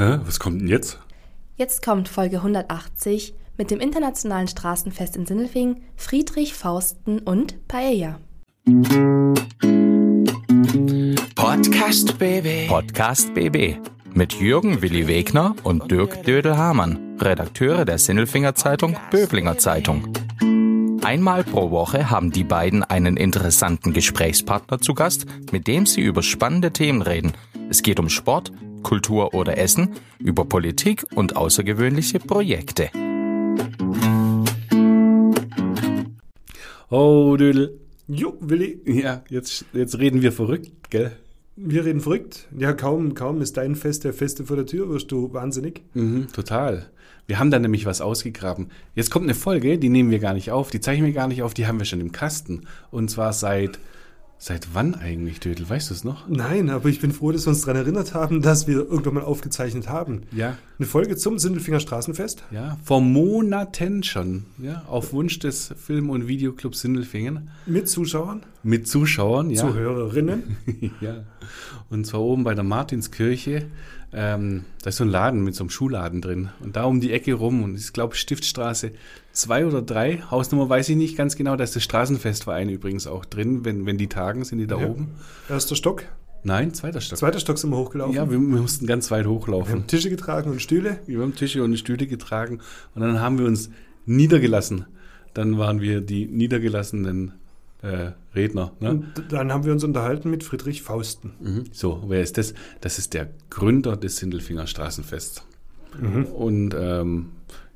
Hä? Was kommt denn jetzt? Jetzt kommt Folge 180 mit dem Internationalen Straßenfest in Sindelfingen, Friedrich Fausten und Paella. Podcast BB. Podcast BB mit Jürgen Willi Wegner und Dirk Dödel-Hamann, Redakteure der Sindelfinger Zeitung Böblinger Zeitung. Einmal pro Woche haben die beiden einen interessanten Gesprächspartner zu Gast, mit dem sie über spannende Themen reden. Es geht um Sport, Kultur oder Essen, über Politik und außergewöhnliche Projekte. Oh, Dödel. Jo, Willi, Ja, jetzt, jetzt reden wir verrückt, gell? wir reden verrückt. Ja, kaum, kaum ist dein Fest der Feste vor der Tür, wirst du wahnsinnig. Mhm, total. Wir haben da nämlich was ausgegraben. Jetzt kommt eine Folge, die nehmen wir gar nicht auf, die zeichnen wir gar nicht auf, die haben wir schon im Kasten. Und zwar seit, seit wann eigentlich, Dödel? Weißt du es noch? Nein, aber ich bin froh, dass wir uns daran erinnert haben, dass wir irgendwann mal aufgezeichnet haben. Ja. Eine Folge zum Sindelfinger Straßenfest. Ja, vor Monaten schon, ja, auf Wunsch des Film- und Videoclubs Sindelfingen. Mit Zuschauern, Mit Zuschauern, ja. Zuhörerinnen. ja. Und zwar oben bei der Martinskirche. Ähm, da ist so ein Laden mit so einem Schuhladen drin. Und da um die Ecke rum, und ich glaube Stiftstraße 2 oder 3, Hausnummer weiß ich nicht ganz genau, da ist der Straßenfestverein übrigens auch drin. Wenn, wenn die tagen, sind die da Ja. oben. Erster Stock, Nein, zweiter Stock. zweiter Stock sind wir hochgelaufen. Ja, wir, wir mussten ganz weit wir hochlaufen. haben Tische getragen und Stühle. Wir haben Tische und Stühle getragen und dann haben wir uns niedergelassen. Dann waren wir die niedergelassenen äh, Redner. Ne? Und dann haben wir uns unterhalten mit Friedrich Fausten. Mhm. So, wer ist das? Das ist der Gründer des Sindelfinger Straßenfests. Und ähm,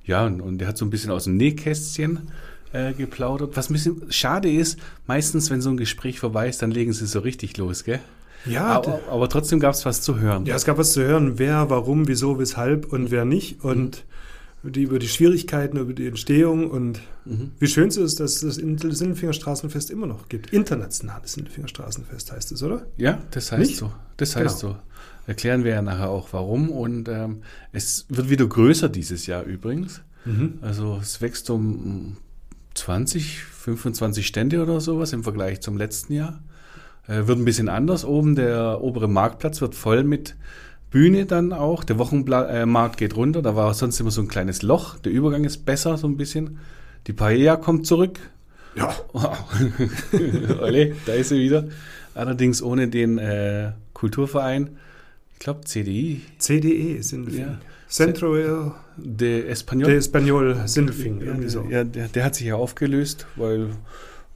ja, und, und der hat so ein bisschen aus dem Nähkästchen äh, geplaudert. Was ein bisschen schade ist, meistens, wenn so ein Gespräch vorbei ist, dann legen sie so richtig los, gell? Ja, aber, aber trotzdem gab es was zu hören. Ja, es gab was zu hören, wer, warum, wieso, weshalb und wer nicht. Und die, über die Schwierigkeiten, über die Entstehung und wie schön es ist, dass es das Sindelfinger immer noch gibt. Internationales Sindelfinger heißt es, oder? Ja, das heißt Nicht? so. Das heißt Genau. so. Erklären wir ja nachher auch warum. Und ähm, es wird wieder größer dieses Jahr übrigens. Also es wächst um 20, 25 Stände oder sowas im Vergleich zum letzten Jahr. Äh, wird ein bisschen anders. Oben der obere Marktplatz wird voll mit Bühne dann auch. Der Wochenmarkt äh, geht runter. Da war sonst immer so ein kleines Loch. Der Übergang ist besser so ein bisschen. Die Paella kommt zurück. Ja. Olle, da ist sie wieder. Allerdings ohne den äh, Kulturverein. Ich glaube CDI, CDE Sindelfingen. Ja. Centro de der Espanol. Español Sindelfingen. Irgendwie so. Ja, der, der hat sich ja aufgelöst, weil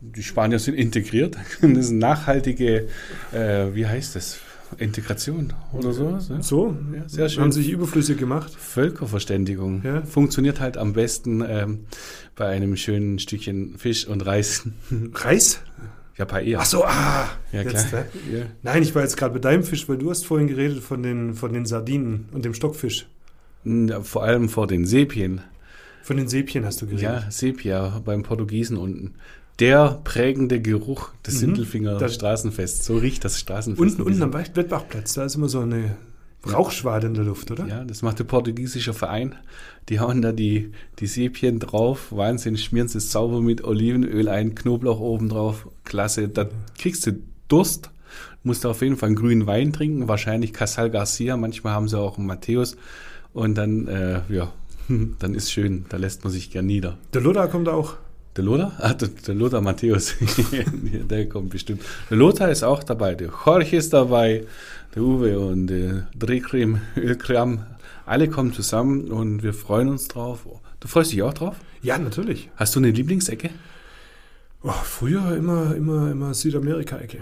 die Spanier sind integriert. Das ist eine nachhaltige, äh, wie heißt das? Integration oder sowas. Ne? So, Ja, sehr schön. haben sich überflüssig gemacht. Völkerverständigung. Ja. Funktioniert halt am besten ähm, bei einem schönen Stückchen Fisch und Reis. Reis? Ja, Paella. Ach so, ah. ja, klar. jetzt, äh. Ja. Nein, ich war jetzt gerade bei deinem Fisch, weil du hast vorhin geredet von den, von den Sardinen und dem Stockfisch. Ja, Vor allem vor den Sepien. Von den Säbchen hast du geredet. Ja, Sepia beim Portugiesen unten. Der prägende Geruch des Sindelfinger Das- Straßenfests. So riecht das Straßenfest. Unten, unten am Wettbachplatz, da ist immer so eine Rauchschwade in der Luft, oder? Ja, das macht der portugiesische Verein. Die hauen da die, die Sepien drauf. Wahnsinn, schmieren sie es sauber mit Olivenöl ein, Knoblauch oben drauf. Klasse. Da kriegst du Durst. Musst du auf jeden Fall einen grünen Wein trinken. Wahrscheinlich Casal Garcia. Manchmal haben sie auch einen Matthäus. Und dann, äh, ja, dann ist schön. Da lässt man sich gern nieder. Der Lothar kommt auch. Der Lothar? Ah, der, der Lothar Matthäus. der kommt bestimmt. Der Lothar ist auch dabei. Der Jorge ist dabei. Der Uwe und der Drehcreme, Ölkram. Alle kommen zusammen und wir freuen uns drauf. Du freust dich auch drauf? Ja, natürlich. Hast du eine Lieblingsecke? Oh, früher immer, immer, immer Südamerika-Ecke.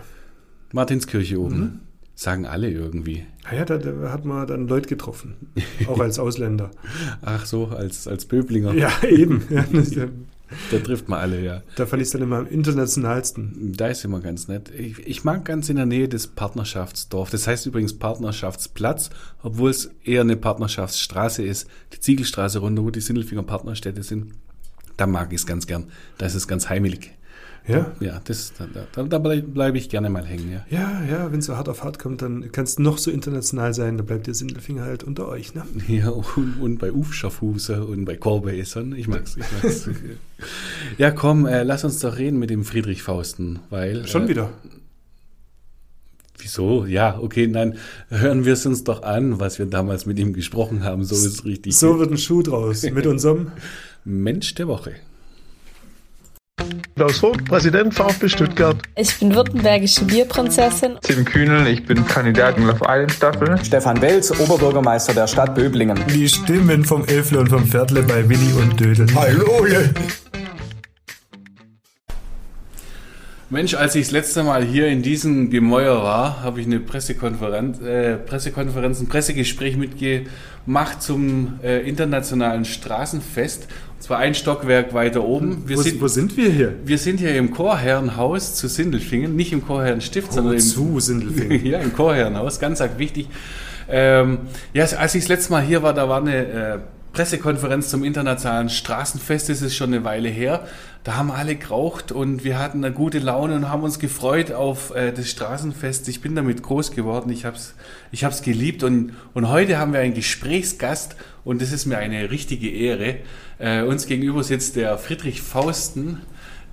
Martinskirche oben. Sagen alle irgendwie. Naja, da, da hat man dann Leute getroffen. Auch als Ausländer. Ach so, als, als Böblinger. ja, eben. Ja, da Da trifft man alle, ja. fand ich es dann immer am internationalsten. Da ist immer ganz nett. Ich, ich mag ganz in der Nähe des Partnerschaftsdorf. Das heißt übrigens Partnerschaftsplatz, obwohl es eher eine Partnerschaftsstraße ist. Die Ziegelstraße runter, wo die Sindelfinger Partnerstädte sind. Da mag ich es ganz gern. Da ist es ganz heimelig. Ja, Ja, das, da, da, bleibe bleib ich gerne mal hängen. Ja. ja, ja wenn es so hart auf hart kommt, dann kann es noch so international sein, da bleibt der Sindelfinger halt unter euch. Ne? Ja, und, und bei Ufschaffhuse und bei Korbesern. Ich mag's, ich mag's. ja, komm, äh, lass uns doch reden mit dem Friedrich Fausten, weil. Schon äh, wieder. Wieso? Ja, okay, nein, hören wir es uns doch an, was wir damals mit ihm gesprochen haben. So ist richtig. So wird ein Schuh draus mit unserem Mensch der Woche. Klaus Vogt, Präsident VfB Stuttgart. Ich bin württembergische Bierprinzessin. Tim Kühnel, ich bin Kandidat in Love Island Staffel. Stefan Welz, Oberbürgermeister der Stadt Böblingen. Die Stimmen vom Elfle und vom Viertle bei Willi und Dödel. Hallo! Mensch, als ich das letzte Mal hier in diesem Gemäuer war, habe ich eine Pressekonferenz, äh, Pressekonferenz, ein Pressegespräch mitgemacht zum äh, internationalen Straßenfest. Zwar ein Stockwerk weiter oben. Wir wo, sind, wo sind wir hier? Wir sind hier im Chorherrenhaus zu Sindelfingen, nicht im Chorherrenstift, sondern im, zu Sindelfingen. ja, im Chorherrenhaus, ganz wichtig. Ähm, ja, als ich das letzte Mal hier war, da war eine äh, Pressekonferenz zum internationalen Straßenfest, das ist schon eine Weile her. Da haben alle geraucht und wir hatten eine gute Laune und haben uns gefreut auf äh, das Straßenfest. Ich bin damit groß geworden, ich habe es ich hab's geliebt und, und heute haben wir einen Gesprächsgast und das ist mir eine richtige Ehre. Äh, uns gegenüber sitzt der Friedrich Fausten,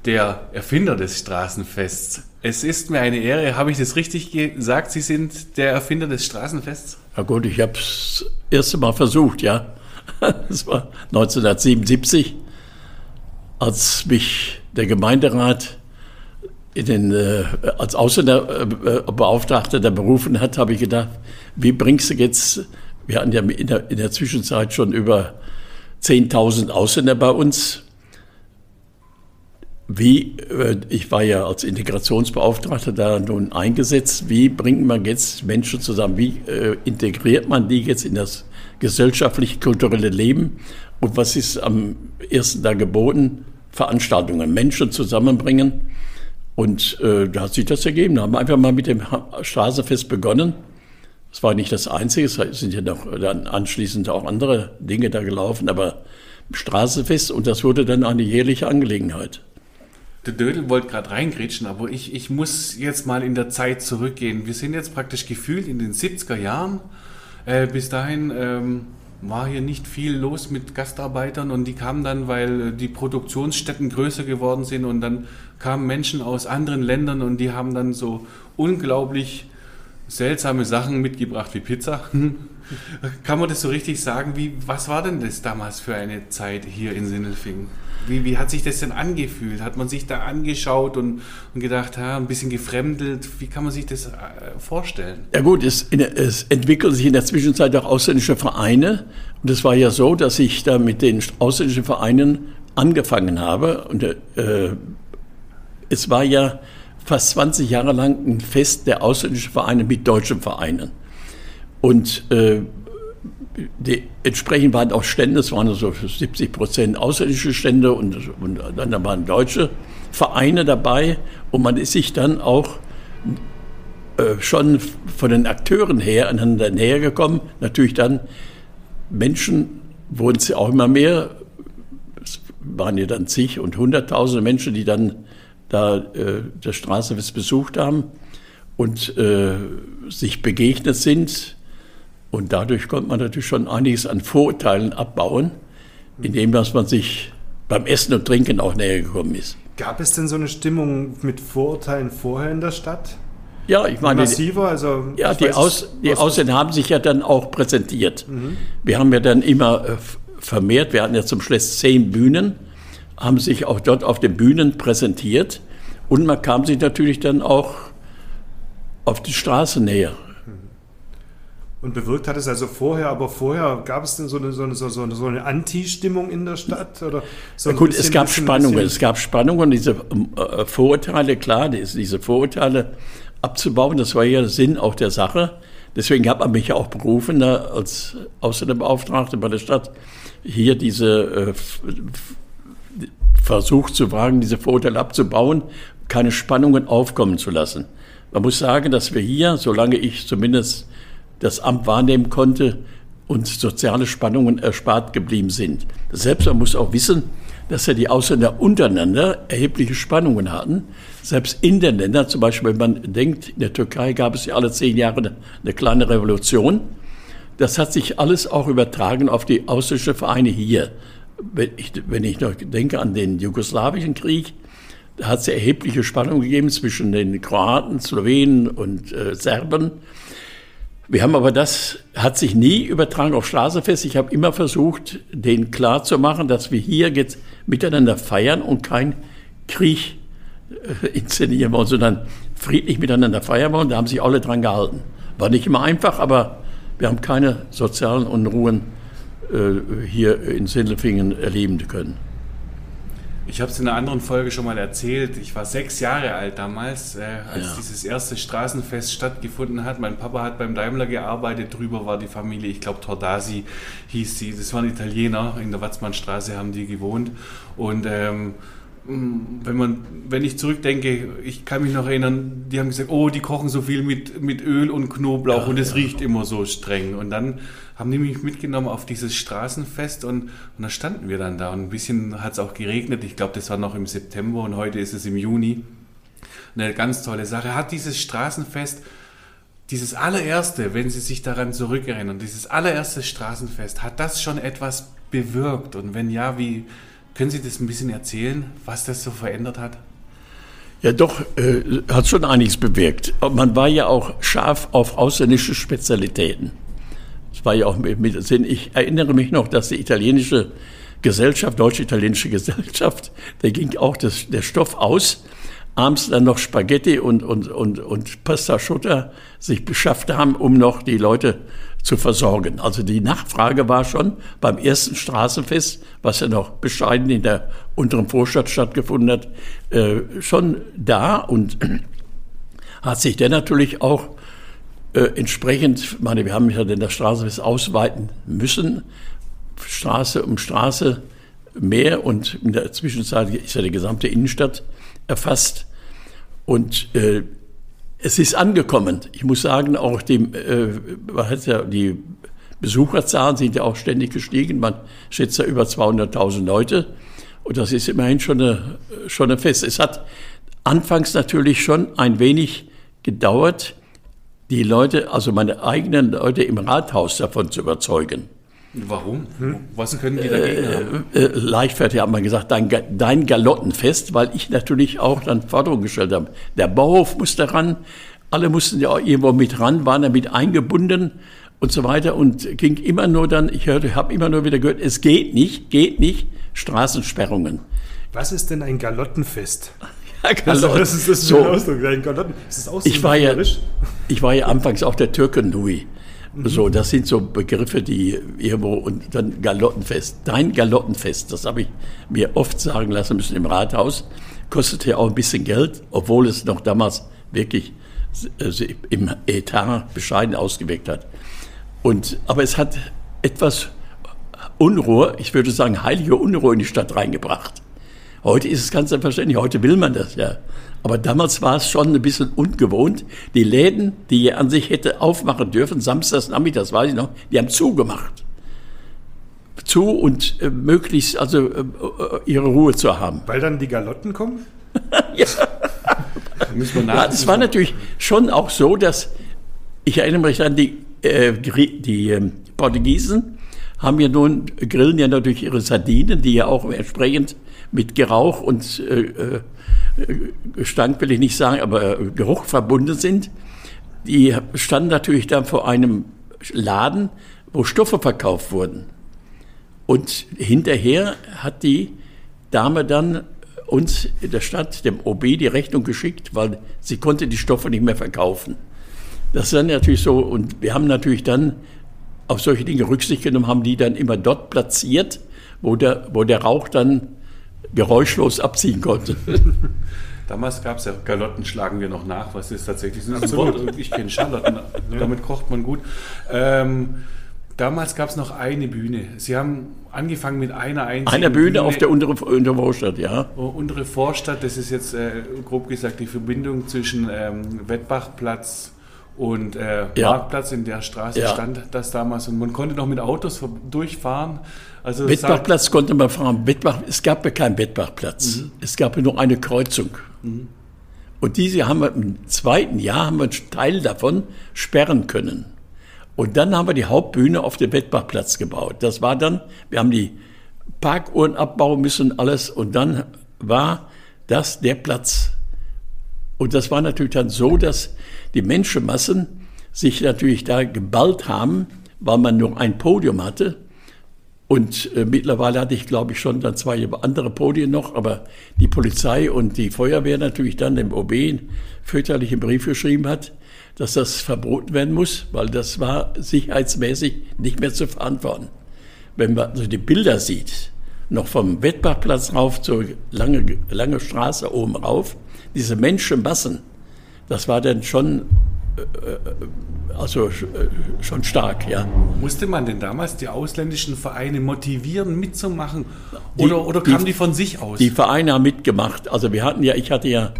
der Erfinder des Straßenfests. Es ist mir eine Ehre, habe ich das richtig gesagt? Sie sind der Erfinder des Straßenfests? Ja gut, ich habe es erste Mal versucht, ja. Das war 1977, als mich der Gemeinderat in den, äh, als Ausländerbeauftragter der berufen hat, habe ich gedacht, wie bringst du jetzt, wir hatten ja in der, in der Zwischenzeit schon über 10.000 Ausländer bei uns. Wie, äh, ich war ja als Integrationsbeauftragter da nun eingesetzt, wie bringt man jetzt Menschen zusammen, wie äh, integriert man die jetzt in das gesellschaftlich-kulturelle Leben. Und was ist am ersten Tag geboten? Veranstaltungen, Menschen zusammenbringen. Und äh, da hat sich das ergeben. Da haben wir einfach mal mit dem Straßenfest begonnen. Das war nicht das Einzige, es sind ja noch dann anschließend auch andere Dinge da gelaufen, aber Straßenfest und das wurde dann eine jährliche Angelegenheit. Der Dödel wollte gerade reingrätschen, aber ich, ich muss jetzt mal in der Zeit zurückgehen. Wir sind jetzt praktisch gefühlt in den 70er Jahren äh, bis dahin ähm, war hier nicht viel los mit Gastarbeitern und die kamen dann, weil äh, die Produktionsstätten größer geworden sind und dann kamen Menschen aus anderen Ländern und die haben dann so unglaublich seltsame Sachen mitgebracht wie Pizza. Kann man das so richtig sagen? Wie, was war denn das damals für eine Zeit hier in Sindelfingen? Wie, wie hat sich das denn angefühlt? Hat man sich da angeschaut und, und gedacht, ha, ein bisschen gefremdelt? Wie kann man sich das äh, vorstellen? Ja gut, es, es entwickeln sich in der Zwischenzeit auch ausländische Vereine. Und es war ja so, dass ich da mit den ausländischen Vereinen angefangen habe. Und äh, es war ja fast 20 Jahre lang ein Fest der ausländischen Vereine mit deutschen Vereinen. Und äh, die, entsprechend waren auch Stände, es waren so 70 Prozent ausländische Stände und, und dann waren deutsche Vereine dabei und man ist sich dann auch äh, schon von den Akteuren her aneinander näher gekommen. Natürlich dann Menschen wurden es auch immer mehr. Es waren ja dann zig und hunderttausende Menschen, die dann da äh, das Straßenfest besucht haben und äh, sich begegnet sind und dadurch konnte man natürlich schon einiges an Vorurteilen abbauen, indem dass man sich beim Essen und Trinken auch näher gekommen ist. Gab es denn so eine Stimmung mit Vorurteilen vorher in der Stadt? Ja, ich meine, massiver, also ja, die, weiß, Aus, die Ausländer haben sich ja dann auch präsentiert. Mhm. Wir haben ja dann immer äh, vermehrt, wir hatten ja zum Schluss zehn Bühnen, haben sich auch dort auf den Bühnen präsentiert und man kam sich natürlich dann auch auf die Straße näher. Und bewirkt hat es also vorher, aber vorher gab es denn so eine, so eine, so eine, so eine Anti-Stimmung in der Stadt? Oder so ja, gut, bisschen, es gab bisschen, Spannungen. Bisschen es gab Spannungen, diese äh, Vorurteile, klar, diese Vorurteile abzubauen, das war ja Sinn auch der Sache. Deswegen hat man mich ja auch berufen, da als Ausländerbeauftragter bei der Stadt, hier diese äh, Versuch zu wagen, diese Vorurteile abzubauen, keine Spannungen aufkommen zu lassen. Man muss sagen, dass wir hier, solange ich zumindest das Amt wahrnehmen konnte und soziale Spannungen erspart geblieben sind. Selbst man muss auch wissen, dass ja die Ausländer untereinander erhebliche Spannungen hatten. Selbst in den Ländern, zum Beispiel, wenn man denkt, in der Türkei gab es ja alle zehn Jahre eine, eine kleine Revolution. Das hat sich alles auch übertragen auf die ausländischen Vereine hier. Wenn ich, wenn ich noch denke an den jugoslawischen Krieg, Da hat es erhebliche Spannung gegeben zwischen den Kroaten, Slowenen und äh, Serben. Wir haben aber das, hat sich nie übertragen auf Straßenfest. Ich habe immer versucht, denen klarzumachen, dass wir hier jetzt miteinander feiern und kein Krieg äh, inszenieren wollen, sondern friedlich miteinander feiern wollen. Da haben sich alle dran gehalten. War nicht immer einfach, aber wir haben keine sozialen Unruhen äh, hier in Sindelfingen erleben können. Ich habe es in einer anderen Folge schon mal erzählt. Ich war sechs Jahre alt damals, äh, als Ja. dieses erste Straßenfest stattgefunden hat. Mein Papa hat beim Daimler gearbeitet. Drüber war die Familie, ich glaube Tordasi hieß sie. Das waren Italiener. In der Watzmannstraße haben die gewohnt. Und ähm, wenn, man, wenn ich zurückdenke, ich kann mich noch erinnern, die haben gesagt, oh, die kochen so viel mit, mit Öl und Knoblauch Ja, und es ja. riecht immer so streng. Und dann haben die mich mitgenommen auf dieses Straßenfest und, und da standen wir dann da. Und ein bisschen hat es auch geregnet. Ich glaube, das war noch im September und heute ist es im Juni. Eine ganz tolle Sache. Hat dieses Straßenfest, dieses allererste, wenn Sie sich daran zurückerinnern, dieses allererste Straßenfest, hat das schon etwas bewirkt? Und wenn ja, wie können Sie das ein bisschen erzählen, was das so verändert hat? Ja, doch, äh, hat schon einiges bewirkt. Man war ja auch scharf auf ausländische Spezialitäten. Das war ja auch mit, Sinn. Ich erinnere mich noch, dass die italienische Gesellschaft, deutsche-italienische Gesellschaft, da ging auch das, der Stoff aus. Abends dann noch Spaghetti und, und, und, und Pasta Schutter sich beschafft haben, um noch die Leute zu versorgen. Also die Nachfrage war schon beim ersten Straßenfest, was ja noch bescheiden in der unteren Vorstadt stattgefunden hat, äh, schon da und hat sich dann natürlich auch äh, entsprechend, ich meine, wir haben ja dann das Straßenfest ausweiten müssen, Straße um Straße mehr und in der Zwischenzeit ist ja die gesamte Innenstadt erfasst und äh, es ist angekommen. Ich muss sagen, auch die, äh, ja, die Besucherzahlen sind ja auch ständig gestiegen. Man schätzt ja über 200.000 Leute. Und das ist immerhin schon eine, schon ein Fest. Es hat anfangs natürlich schon ein wenig gedauert, die Leute, also meine eigenen Leute im Rathaus davon zu überzeugen. Warum? Was können die dagegen haben? Äh, leichtfertig hat man gesagt, dein, dein Galottenfest, weil ich natürlich auch dann Forderungen gestellt habe. Der Bauhof musste ran, alle mussten ja auch irgendwo mit ran, waren damit eingebunden und so weiter und ging immer nur dann, ich hörte, habe immer nur wieder gehört, es geht nicht, geht nicht, Straßensperrungen. Was ist denn ein Galottenfest? Ja, Das, Galotten. das ist das ist so, ein Ausdruck. Ein Galotten. Ist das auch so ich war ja, ich war ja anfangs auch der Türken-Nui. So, das sind so Begriffe, die irgendwo und dann Galottenfest. Dein Galottenfest, das habe ich mir oft sagen lassen müssen im Rathaus. Kostete ja auch ein bisschen Geld, obwohl es noch damals wirklich äh, im Etat bescheiden ausgewirkt hat. Und, aber es hat etwas Unruhe, ich würde sagen heilige Unruhe in die Stadt reingebracht. Heute ist es ganz selbstverständlich, heute will man das ja. Aber damals war es schon ein bisschen ungewohnt. Die Läden, die ihr an sich hätte aufmachen dürfen, samstags nachmittags, weiß ich noch, die haben zugemacht. Zu und äh, möglichst also äh, äh, ihre Ruhe zu haben. Weil dann die Galotten kommen? ja. Müssen wir Ja, es war natürlich schon auch so, dass ich erinnere mich an die, äh, Gri- die ähm, Portugiesen haben ja nun, grillen ja natürlich ihre Sardinen, die ja auch entsprechend mit Gerauch und äh, äh, Gestank will ich nicht sagen, aber äh, Geruch verbunden sind. Die standen natürlich dann vor einem Laden, wo Stoffe verkauft wurden. Und hinterher hat die Dame dann uns in der Stadt, dem OB, die Rechnung geschickt, weil sie konnte die Stoffe nicht mehr verkaufen. Das ist dann natürlich so, und wir haben natürlich dann auf solche Dinge Rücksicht genommen, haben die dann immer dort platziert, wo der, wo der Rauch dann geräuschlos abziehen konnte. Damals gab es ja Galotten, schlagen wir noch nach, was ist tatsächlich das ist. Wort. Ich kenne Schalotten, damit kocht man gut. Ähm, damals gab es noch eine Bühne. Sie haben angefangen mit einer einzigen Eine Bühne auf der unteren untere Vorstadt, ja. Oh, Untere Vorstadt, das ist jetzt äh, grob gesagt die Verbindung zwischen ähm, Wettbachplatz und äh, Ja. Marktplatz. In der Straße Ja. stand das damals und man konnte noch mit Autos durchfahren. Also Wettbachplatz konnte man fahren. Wettbach, es gab ja keinen Wettbachplatz. Es gab ja nur eine Kreuzung. Und diese haben wir im zweiten Jahr haben wir einen Teil davon sperren können. Und dann haben wir die Hauptbühne auf dem Wettbachplatz gebaut. Das war dann, wir haben die Parkuhren abbauen müssen, alles. Und dann war das der Platz. Und das war natürlich dann so, dass die Menschenmassen sich natürlich da geballt haben, weil man nur ein Podium hatte. Und äh, mittlerweile hatte ich, glaube ich, schon dann zwei andere Podien noch, aber die Polizei und die Feuerwehr natürlich dann dem OB einen fürchterlichen Brief geschrieben hat, dass das verboten werden muss, weil das war sicherheitsmäßig nicht mehr zu verantworten. Wenn man also die Bilder sieht, noch vom Wettbachplatz rauf zur lange, lange Straße oben rauf, diese Menschenmassen, das war dann schon äh, äh, also äh, schon stark, ja. Musste man denn damals die ausländischen Vereine motivieren, mitzumachen? Oder, die, oder kamen die, die, von sich aus? Die Vereine haben mitgemacht. Also wir hatten ja, ich hatte ja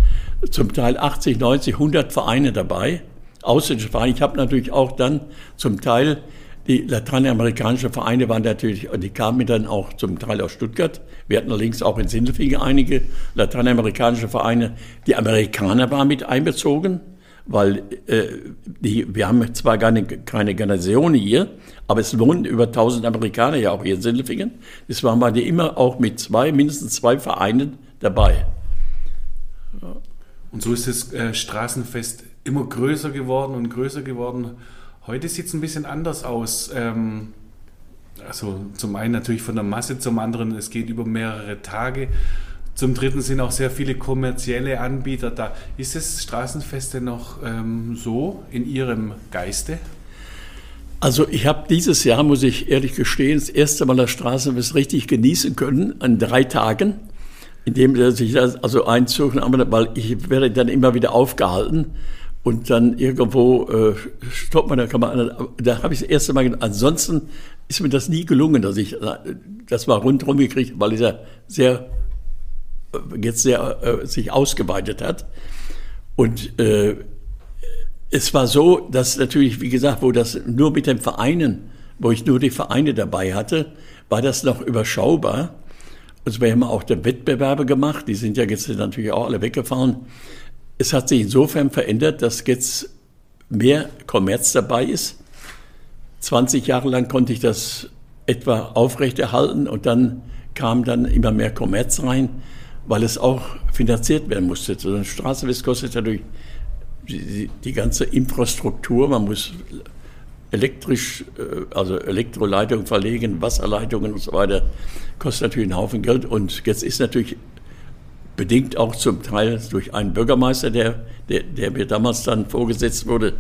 zum Teil 80, 90, 100 Vereine dabei, ausländische Vereine. Ich habe natürlich auch dann zum Teil die lateinamerikanischen Vereine waren natürlich, die kamen dann auch zum Teil aus Stuttgart. Wir hatten allerdings auch in Sindelfingen einige lateinamerikanische Vereine. Die Amerikaner waren mit einbezogen, weil äh, die, wir haben zwar nicht, keine Generation hier, aber es wohnen über 1000 Amerikaner ja auch hier in Sindelfingen. Es waren wir immer auch mit zwei, mindestens zwei Vereinen dabei. Und so ist das äh, Straßenfest immer größer geworden und größer geworden. Heute sieht es ein bisschen anders aus. Ähm, also zum einen natürlich von der Masse, zum anderen es geht über mehrere Tage. Zum dritten sind auch sehr viele kommerzielle Anbieter da. Ist das Straßenfest denn noch ähm, so in Ihrem Geiste? Also ich habe dieses Jahr, muss ich ehrlich gestehen, das erste Mal das Straßenfest richtig genießen können, an drei Tagen, indem ich das also einzog, weil ich werde dann immer wieder aufgehalten und dann irgendwo äh, stoppt man, da kann man, da habe ich das erste Mal, ansonsten ist mir das nie gelungen, dass ich das mal rundherum gekriegt, weil er sehr, äh, jetzt sehr äh, sich ausgeweitet hat. Und äh, es war so, dass natürlich, wie gesagt, wo das nur mit den Vereinen, wo ich nur die Vereine dabei hatte, war das noch überschaubar. Also wir haben auch Wettbewerbe gemacht, die sind ja jetzt natürlich auch alle weggefahren. Es hat sich insofern verändert, dass jetzt mehr Kommerz dabei ist. 20 Jahre lang konnte ich das etwa aufrechterhalten und dann kam dann immer mehr Kommerz rein, weil es auch finanziert werden musste. So eine Straße kostet natürlich die, die ganze Infrastruktur, man muss elektrisch, äh, also Elektroleitungen verlegen, Wasserleitungen und so weiter, kostet natürlich einen Haufen Geld. Und jetzt ist natürlich bedingt auch zum Teil durch einen Bürgermeister, der, der, der mir damals dann vorgesetzt wurde,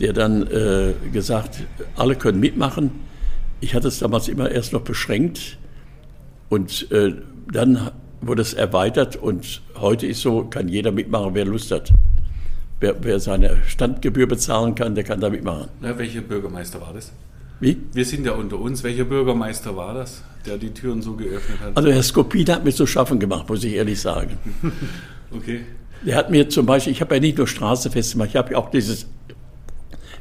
der dann äh, gesagt, alle können mitmachen. Ich hatte es damals immer erst noch beschränkt und äh, dann wurde es erweitert und heute ist so, kann jeder mitmachen, wer Lust hat. Wer, wer seine Standgebühr bezahlen kann, der kann da mitmachen. Ja, welcher Bürgermeister war das? Wie? Wir sind ja unter uns. Welcher Bürgermeister war das, der die Türen so geöffnet hat? Also Herr Skopin hat mir zu schaffen gemacht, muss ich ehrlich sagen. okay. Der hat mir zum Beispiel, ich habe ja nicht nur Straßenfest gemacht, ich habe ja auch dieses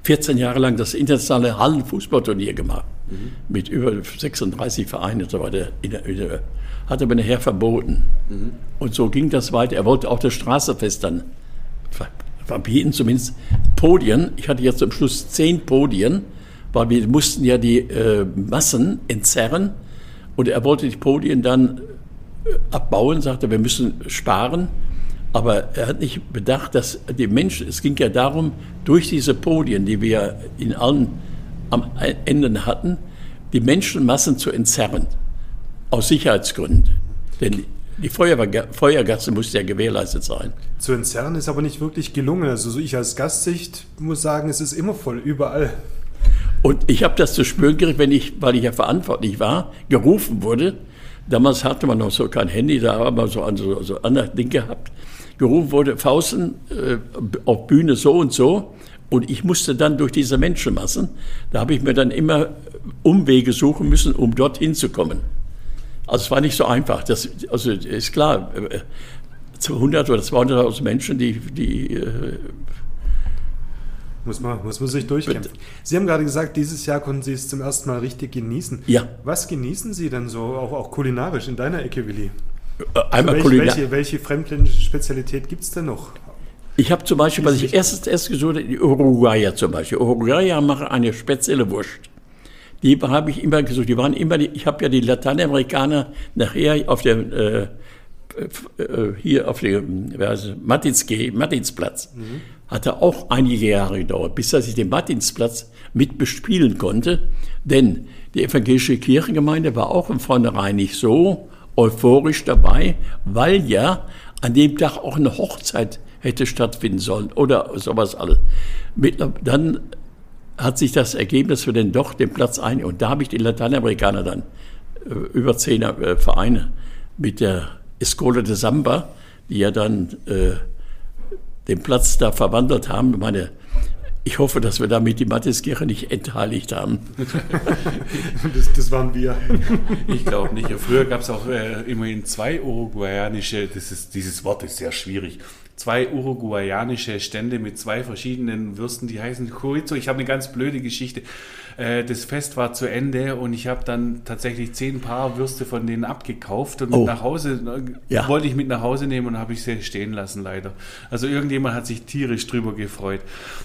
14 Jahre lang das internationale Hallenfußballturnier gemacht. Mhm. Mit über 36 Vereinen und so weiter. Hat aber nachher verboten. Mhm. Und so ging das weiter. Er wollte auch das Straßenfest dann verbieten, zumindest Podien. Ich hatte jetzt zum Schluss zehn Podien weil wir mussten ja die äh, Massen entzerren und er wollte die Podien dann äh, abbauen, sagte, wir müssen sparen. Aber er hat nicht bedacht, dass die Menschen, es ging ja darum, durch diese Podien, die wir in allen am Ende hatten, die Menschenmassen zu entzerren. Aus Sicherheitsgründen. Denn die Feuergasse muss ja gewährleistet sein. Zu entzerren ist aber nicht wirklich gelungen. Also ich als Gastsicht muss sagen, es ist immer voll, überall. Und ich habe das zu spüren gekriegt, wenn ich, weil ich ja verantwortlich war, gerufen wurde. Damals hatte man noch so kein Handy, da haben wir so, an, so, so andere Dinge gehabt. Gerufen wurde, Fausten äh, auf Bühne so und so. Und ich musste dann durch diese Menschenmassen, da habe ich mir dann immer Umwege suchen müssen, um dorthin zu kommen. Also es war nicht so einfach. Das, also ist klar, 100 äh, oder 200.000 Menschen, die, die äh, muss man, muss man sich durchkämpfen. Sie haben gerade gesagt, dieses Jahr konnten Sie es zum ersten Mal richtig genießen. Ja. Was genießen Sie denn so, auch, auch kulinarisch in deiner Ecke, Willi? Äh, einmal also welche, welche, welche fremdländische Spezialität gibt es denn noch? Ich habe zum Beispiel, was ich erst, erst gesucht habe, die Uruguayer zum Beispiel. Uruguayer machen eine spezielle Wurst. Die habe ich immer gesucht. Die waren immer, die, ich habe ja die Lateinamerikaner nachher auf der äh, äh, hier auf dem Martinske, Martinsplatz. Mhm. Hatte auch einige Jahre gedauert, bis dass ich den Martinsplatz mit bespielen konnte. Denn die evangelische Kirchengemeinde war auch von vornherein nicht so euphorisch dabei, weil ja an dem Tag auch eine Hochzeit hätte stattfinden sollen oder sowas alles. Dann hat sich das ergeben, dass wir dann doch den Platz ein und da habe ich die Lateinamerikaner dann äh, über zehn äh, Vereine mit der Escola de Samba, die ja dann äh, den Platz da verwandelt haben. Meine, ich hoffe, dass wir damit die Matthiskirche nicht entheiligt haben. das, das, waren wir. Ich glaube nicht. Früher gab es auch äh, immerhin zwei uruguayanische, das ist, dieses Wort ist sehr schwierig, zwei uruguayanische Stände mit zwei verschiedenen Würsten, die heißen Chorizo. Ich habe eine ganz blöde Geschichte. Äh, das Fest war zu Ende und ich habe dann tatsächlich zehn Paar Würste von denen abgekauft und oh. nach Hause äh, ja. wollte ich mit nach Hause nehmen und habe ich sie stehen lassen leider. Also irgendjemand hat sich tierisch drüber gefreut.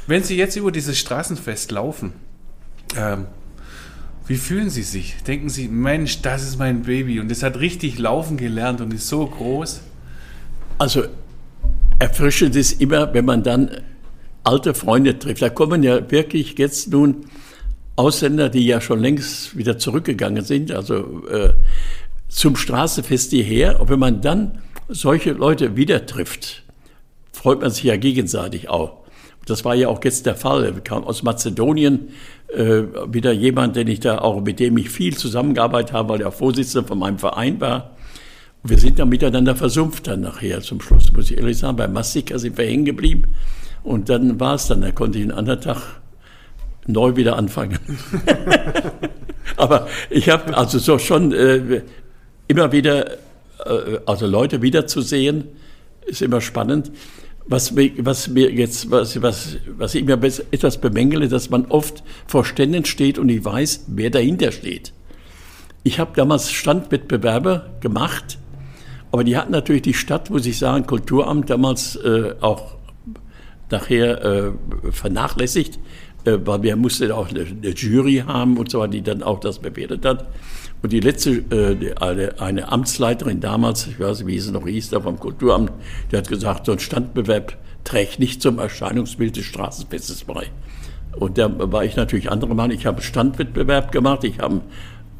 Wenn Sie jetzt über dieses Straßenfest laufen, ähm, wie fühlen Sie sich? Denken Sie, Mensch, das ist mein Baby und es hat richtig laufen gelernt und ist so groß? Also erfrischend ist immer, wenn man dann alte Freunde trifft. Da kommen ja wirklich jetzt nun Ausländer, die ja schon längst wieder zurückgegangen sind, also äh, zum Straßenfest hierher. Und wenn man dann solche Leute wieder trifft, freut man sich ja gegenseitig auch. Das war ja auch jetzt der Fall. Wir kamen aus Mazedonien, äh, wieder jemand, den ich da auch, mit dem ich viel zusammengearbeitet habe, weil er Vorsitzender von meinem Verein war. Wir sind dann miteinander versumpft dann nachher zum Schluss, muss ich ehrlich sagen. Bei Massika sind wir hängen geblieben. Und dann war es dann, da konnte ich einen anderen Tag neu wieder anfangen. Aber ich habe also so schon äh, immer wieder, äh, also Leute wiederzusehen, ist immer spannend. Was, was mir jetzt, was, was, was ich mir etwas bemängele, dass man oft vor Ständen steht und ich weiß, wer dahinter steht. Ich habe damals Standwettbewerbe gemacht aber die hatten natürlich die Stadt, muss ich sagen, Kulturamt damals äh, auch nachher äh, vernachlässigt, äh, weil wir mussten auch eine, eine, Jury haben und so weiter, die dann auch das bewertet hat. Und die letzte, äh, eine, eine, Amtsleiterin damals, ich weiß nicht, wie sie noch hieß, da vom Kulturamt, die hat gesagt, so ein Standbewerb trägt nicht zum Erscheinungsbild des Straßenfestes bei. Und da war ich natürlich andere Meinung. Ich habe Standwettbewerb gemacht, ich habe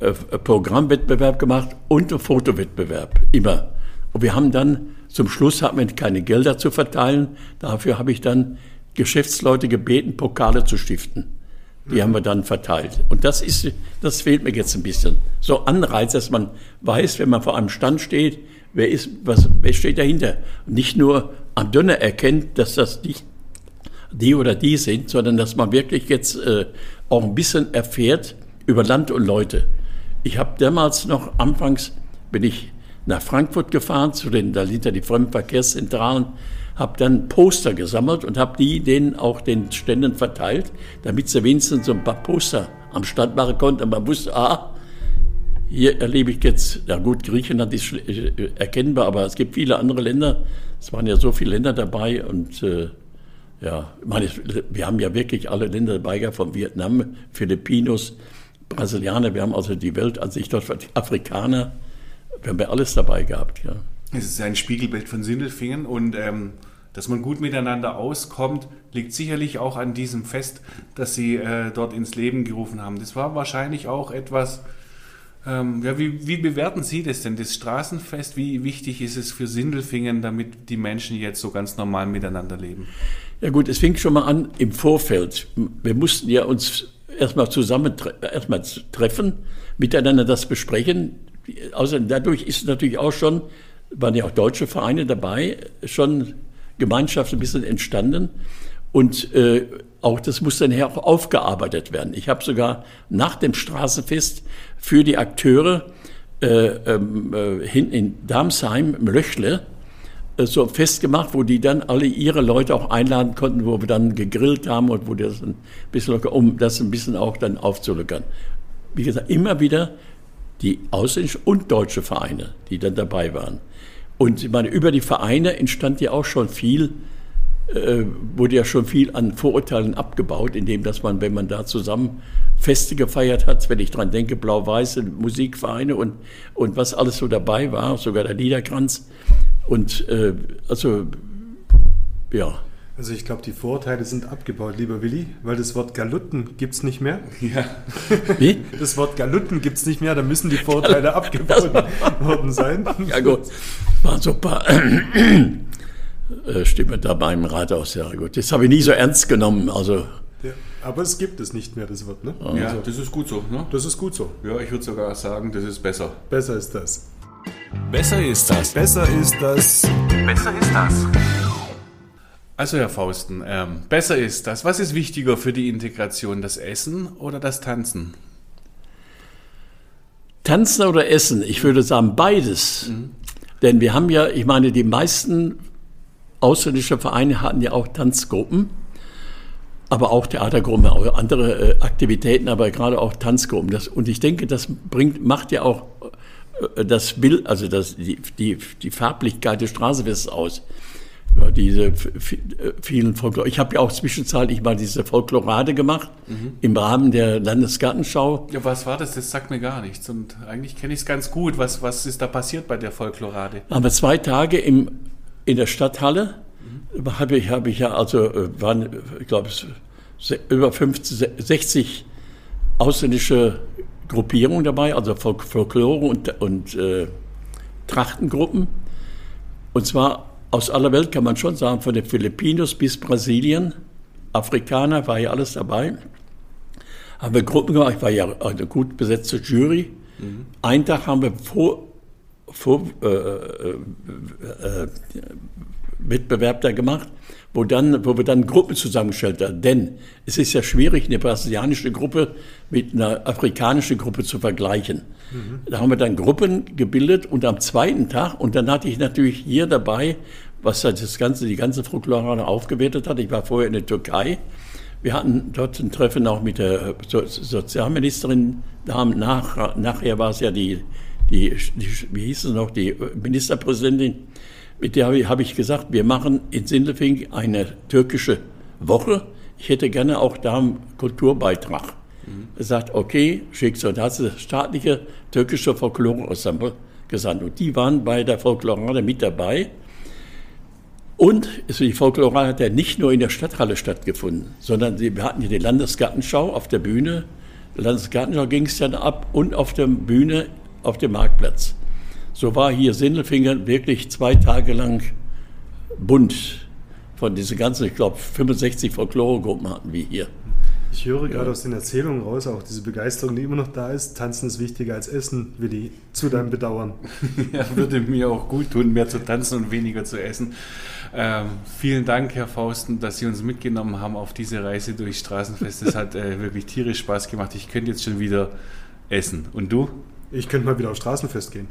äh, Programmwettbewerb gemacht und einen Fotowettbewerb, immer. Und wir haben dann, zum Schluss hatten wir keine Gelder zu verteilen. Dafür habe ich dann Geschäftsleute gebeten, Pokale zu stiften. Die mhm. haben wir dann verteilt. Und das ist, das fehlt mir jetzt ein bisschen. So Anreiz, dass man weiß, wenn man vor einem Stand steht, wer ist, was, wer steht dahinter? nicht nur am Dünner erkennt, dass das nicht die oder die sind, sondern dass man wirklich jetzt äh, auch ein bisschen erfährt über Land und Leute. Ich habe damals noch anfangs, bin ich nach Frankfurt gefahren, zu den, da sind ja die Fremdenverkehrszentralen, habe dann Poster gesammelt und habe die denen auch den Ständen verteilt, damit sie wenigstens so ein paar Poster am Stand machen konnten. Und man wusste, ah, hier erlebe ich jetzt, ja gut, Griechenland ist äh, erkennbar, aber es gibt viele andere Länder. Es waren ja so viele Länder dabei und äh, ja, meine, wir haben ja wirklich alle Länder dabei gehabt, von Vietnam, Filipinos, Brasilianer, wir haben also die Welt an sich dort, Afrikaner, wir haben ja alles dabei gehabt, ja. Es ist ein Spiegelbild von Sindelfingen und ähm, dass man gut miteinander auskommt, liegt sicherlich auch an diesem Fest, das Sie äh, dort ins Leben gerufen haben. Das war wahrscheinlich auch etwas, ähm, ja, wie, wie, bewerten Sie das denn, das Straßenfest? Wie wichtig ist es für Sindelfingen, damit die Menschen jetzt so ganz normal miteinander leben? Ja gut, es fing schon mal an im Vorfeld. Wir mussten ja uns erstmal zusammen erstmal treffen, miteinander das besprechen. Außerdem dadurch ist natürlich auch schon, waren ja auch deutsche Vereine dabei, schon Gemeinschaft ein bisschen entstanden. Und äh, auch das muss dann auch aufgearbeitet werden. Ich habe sogar nach dem Straßenfest für die Akteure äh, ähm, äh, hinten in Darmsheim, im Löchle, äh, so festgemacht, wo die dann alle ihre Leute auch einladen konnten, wo wir dann gegrillt haben und wo das ein bisschen, um das ein bisschen auch dann aufzulockern. Wie gesagt, immer wieder die ausländischen und deutsche Vereine, die dann dabei waren. Und ich meine, über die Vereine entstand ja auch schon viel äh, wurde ja schon viel an Vorurteilen abgebaut, indem dass man, wenn man da zusammen Feste gefeiert hat, wenn ich dran denke, blau-weiße Musikvereine und, und was alles so dabei war, sogar der Niederkranz. Und äh, also, ja. Also ich glaube, die Vorurteile sind abgebaut, lieber Willi, weil das Wort Galutten gibt es nicht mehr. Ja. Wie? Das Wort Galutten gibt es nicht mehr, da müssen die Vorurteile abgebaut worden sein. Ja gut, ein paar äh, Stimmen da beim Rathaus, ja gut. Das habe ich nie so ernst genommen, also... Ja, aber es gibt es nicht mehr, das Wort, ne? Ja, also, das ist gut so. Ne? Das ist gut so. Ja, ich würde sogar sagen, das ist besser. Besser ist das. Besser ist das. Besser ist das. Besser ist das. Also Herr Fausten, ähm, besser ist das. Was ist wichtiger für die Integration, das Essen oder das Tanzen? Tanzen oder Essen? Ich würde sagen beides. Mhm. Denn wir haben ja, ich meine, die meisten ausländischen Vereine hatten ja auch Tanzgruppen, aber auch Theatergruppen, auch andere äh, Aktivitäten, aber gerade auch Tanzgruppen. Das, und ich denke, das bringt, macht ja auch äh, das Bild, also das, die, die, die Farblichkeit des Straßenfestes aus ja, diese vielen Folklore. Ich habe ja auch zwischenzeitlich mal diese Folklorade gemacht mhm. im Rahmen der Landesgartenschau. Ja, was war das? Das sagt mir gar nichts. Und eigentlich kenne ich es ganz gut. Was, was ist da passiert bei der Folklorade? Haben wir zwei Tage im, in der Stadthalle. Mhm. Habe ich, hab ich ja, also äh, waren, ich glaube, über 50, 60 ausländische Gruppierungen dabei, also Folklore und, und äh, Trachtengruppen. Und zwar aus aller Welt kann man schon sagen, von den Filipinos bis Brasilien, Afrikaner, war ja alles dabei. Haben wir Gruppen gemacht, ich war ja eine gut besetzte Jury. Mhm. Einen Tag haben wir vor, vor äh, äh, äh, Wettbewerb da gemacht, wo, dann, wo wir dann Gruppen zusammengestellt haben. Denn es ist ja schwierig, eine brasilianische Gruppe mit einer afrikanischen Gruppe zu vergleichen. Mhm. Da haben wir dann Gruppen gebildet und am zweiten Tag, und dann hatte ich natürlich hier dabei, was das ganze, die ganze Folklore aufgewertet hat. Ich war vorher in der Türkei. Wir hatten dort ein Treffen auch mit der so Sozialministerin. Nach, nachher war es ja die, die, die, wie hieß es noch, die Ministerpräsidentin. Mit der habe ich gesagt, wir machen in Sindelfing eine türkische Woche. Ich hätte gerne auch da einen Kulturbeitrag. Mhm. Er sagt, okay, schickst du. Da hat das staatliche türkische Folklore-Ensemble gesandt. Und die waren bei der Folklorade mit dabei. Und die Folklore hat ja nicht nur in der Stadthalle stattgefunden, sondern wir hatten hier die Landesgartenschau auf der Bühne. Landesgartenschau ging es dann ab und auf der Bühne auf dem Marktplatz. So war hier Sindelfingen wirklich zwei Tage lang bunt von diesen ganzen, ich glaube, 65 Folkloregruppen hatten wir hier. Ich höre gerade ja. aus den Erzählungen raus, auch diese Begeisterung, die immer noch da ist. Tanzen ist wichtiger als Essen, Willi, zu deinem Bedauern. ja, würde mir auch gut tun, mehr zu tanzen und weniger zu essen. Ähm, vielen Dank, Herr Fausten, dass Sie uns mitgenommen haben auf diese Reise durch Straßenfest. Es hat äh, wirklich tierisch Spaß gemacht. Ich könnte jetzt schon wieder essen. Und du? Ich könnte mal wieder auf Straßenfest gehen.